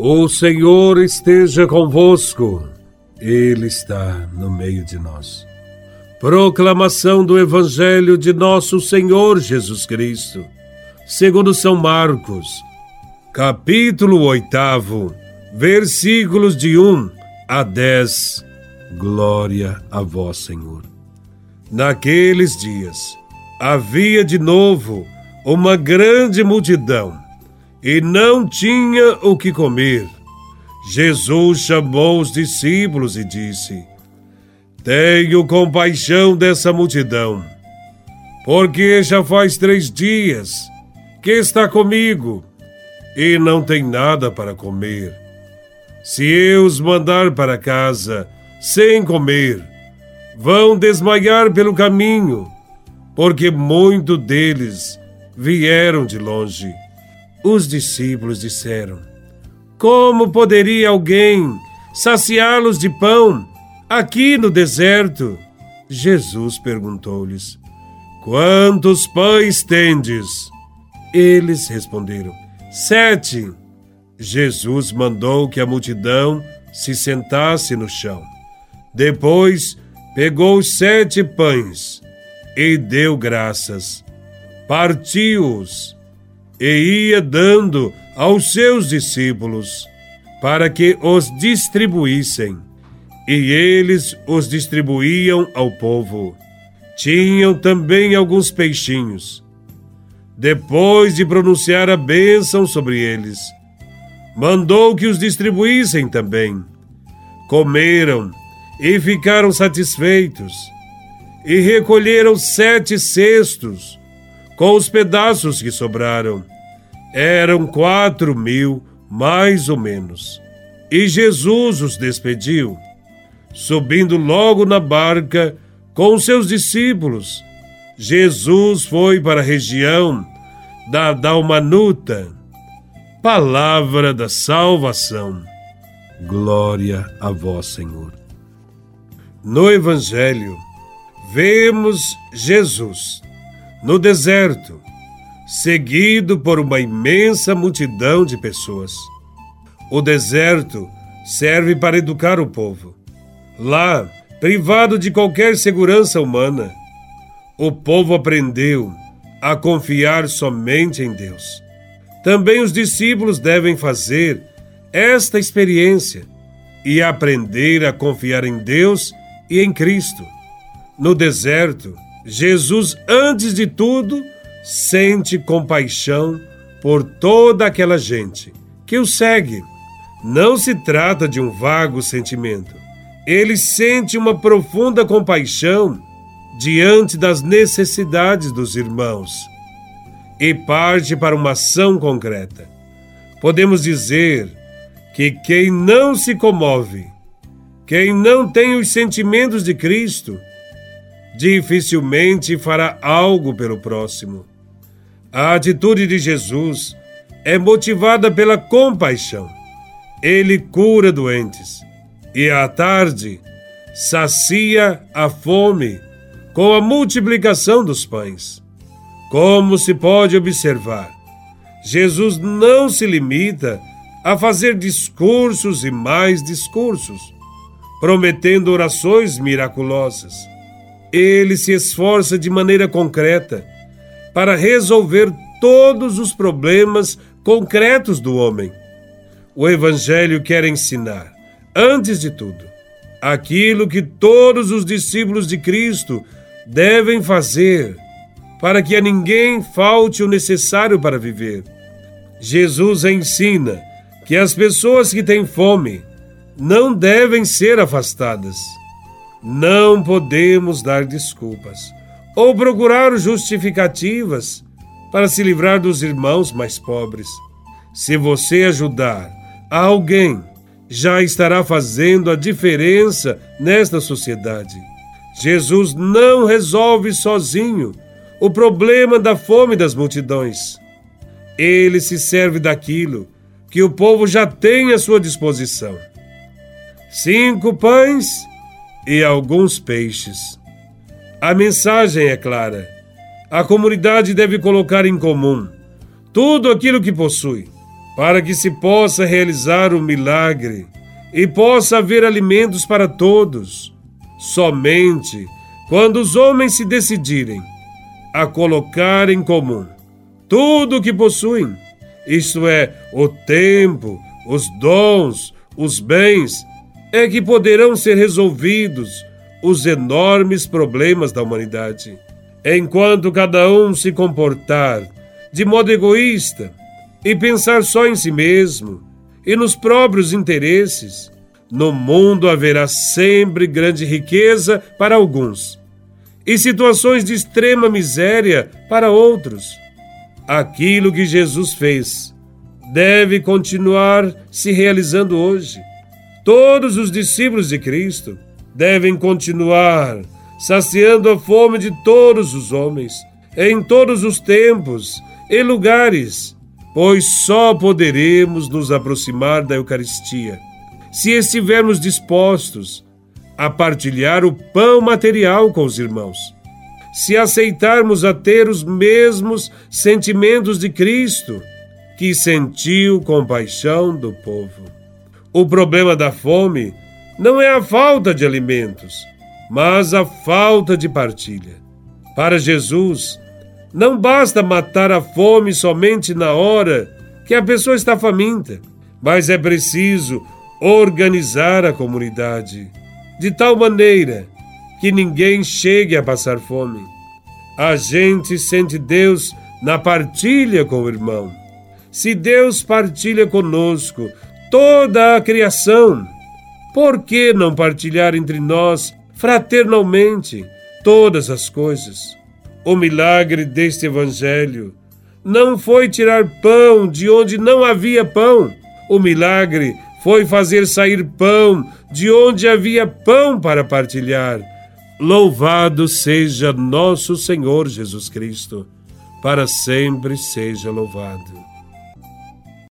O Senhor esteja convosco, Ele está no meio de nós. Proclamação do Evangelho de Nosso Senhor Jesus Cristo, segundo São Marcos, capítulo 8, versículos de 1 a 10. Glória a Vós, Senhor. Naqueles dias havia de novo uma grande multidão e não tinha o que comer. Jesus chamou os discípulos e disse: Tenho compaixão dessa multidão, porque já faz três dias que está comigo e não tem nada para comer. Se eu os mandar para casa sem comer, vão desmaiar pelo caminho, porque muito deles vieram de longe. Os discípulos disseram: Como poderia alguém saciá-los de pão aqui no deserto? Jesus perguntou-lhes: Quantos pães tendes? Eles responderam: Sete. Jesus mandou que a multidão se sentasse no chão. Depois pegou os sete pães e deu graças, partiu-os e ia dando aos seus discípulos, para que os distribuíssem. E eles os distribuíam ao povo. Tinham também alguns peixinhos. Depois de pronunciar a bênção sobre eles, mandou que os distribuíssem também. Comeram e ficaram satisfeitos, e recolheram sete cestos com os pedaços que sobraram. Eram quatro mil, mais ou menos. E Jesus os despediu, subindo logo na barca com seus discípulos. Jesus foi para a região da Dalmanuta. Palavra da salvação. Glória a vós, Senhor. No Evangelho, vemos Jesus no deserto, seguido por uma imensa multidão de pessoas. O deserto serve para educar o povo. Lá, privado de qualquer segurança humana, o povo aprendeu a confiar somente em Deus. Também os discípulos devem fazer esta experiência e aprender a confiar em Deus e em Cristo. No deserto, Jesus, antes de tudo, sente compaixão por toda aquela gente que o segue. Não se trata de um vago sentimento. Ele sente uma profunda compaixão diante das necessidades dos irmãos e parte para uma ação concreta. Podemos dizer que quem não se comove, quem não tem os sentimentos de Cristo, dificilmente fará algo pelo próximo. A atitude de Jesus é motivada pela compaixão. Ele cura doentes e à tarde sacia a fome com a multiplicação dos pães. Como se pode observar, Jesus não se limita a fazer discursos e mais discursos, prometendo orações miraculosas ele se esforça de maneira concreta para resolver todos os problemas concretos do homem. O Evangelho quer ensinar, antes de tudo, aquilo que todos os discípulos de Cristo devem fazer para que a ninguém falte o necessário para viver. Jesus ensina que as pessoas que têm fome não devem ser afastadas não podemos dar desculpas ou procurar justificativas para se livrar dos irmãos mais pobres. Se você ajudar alguém, já estará fazendo a diferença nesta sociedade. Jesus não resolve sozinho o problema da fome das multidões. Ele se serve daquilo que o povo já tem à sua disposição. Cinco pães e alguns peixes. A mensagem é clara. A comunidade deve colocar em comum tudo aquilo que possui, para que se possa realizar o milagre e possa haver alimentos para todos. Somente quando os homens se decidirem a colocar em comum tudo o que possuem, isto é, o tempo, os dons, os bens, é que poderão ser resolvidos os enormes problemas da humanidade. Enquanto cada um se comportar de modo egoísta e pensar só em si mesmo e nos próprios interesses, no mundo haverá sempre grande riqueza para alguns e situações de extrema miséria para outros. Aquilo que Jesus fez deve continuar se realizando hoje. Todos os discípulos de Cristo devem continuar saciando a fome de todos os homens, em todos os tempos e lugares, pois só poderemos nos aproximar da Eucaristia se estivermos dispostos a partilhar o pão material com os irmãos. Se aceitarmos a ter os mesmos sentimentos de Cristo, que sentiu compaixão do povo. O problema da fome não é a falta de alimentos, mas a falta de partilha. Para Jesus, não basta matar a fome somente na hora que a pessoa está faminta, mas é preciso organizar a comunidade de tal maneira que ninguém chegue a passar fome. A gente sente Deus na partilha com o irmão. Se Deus partilha conosco toda a criação, por que não partilhar entre nós fraternalmente todas as coisas? O milagre deste Evangelho não foi tirar pão de onde não havia pão. O milagre foi fazer sair pão de onde havia pão para partilhar. Louvado seja nosso Senhor Jesus Cristo, para sempre seja louvado.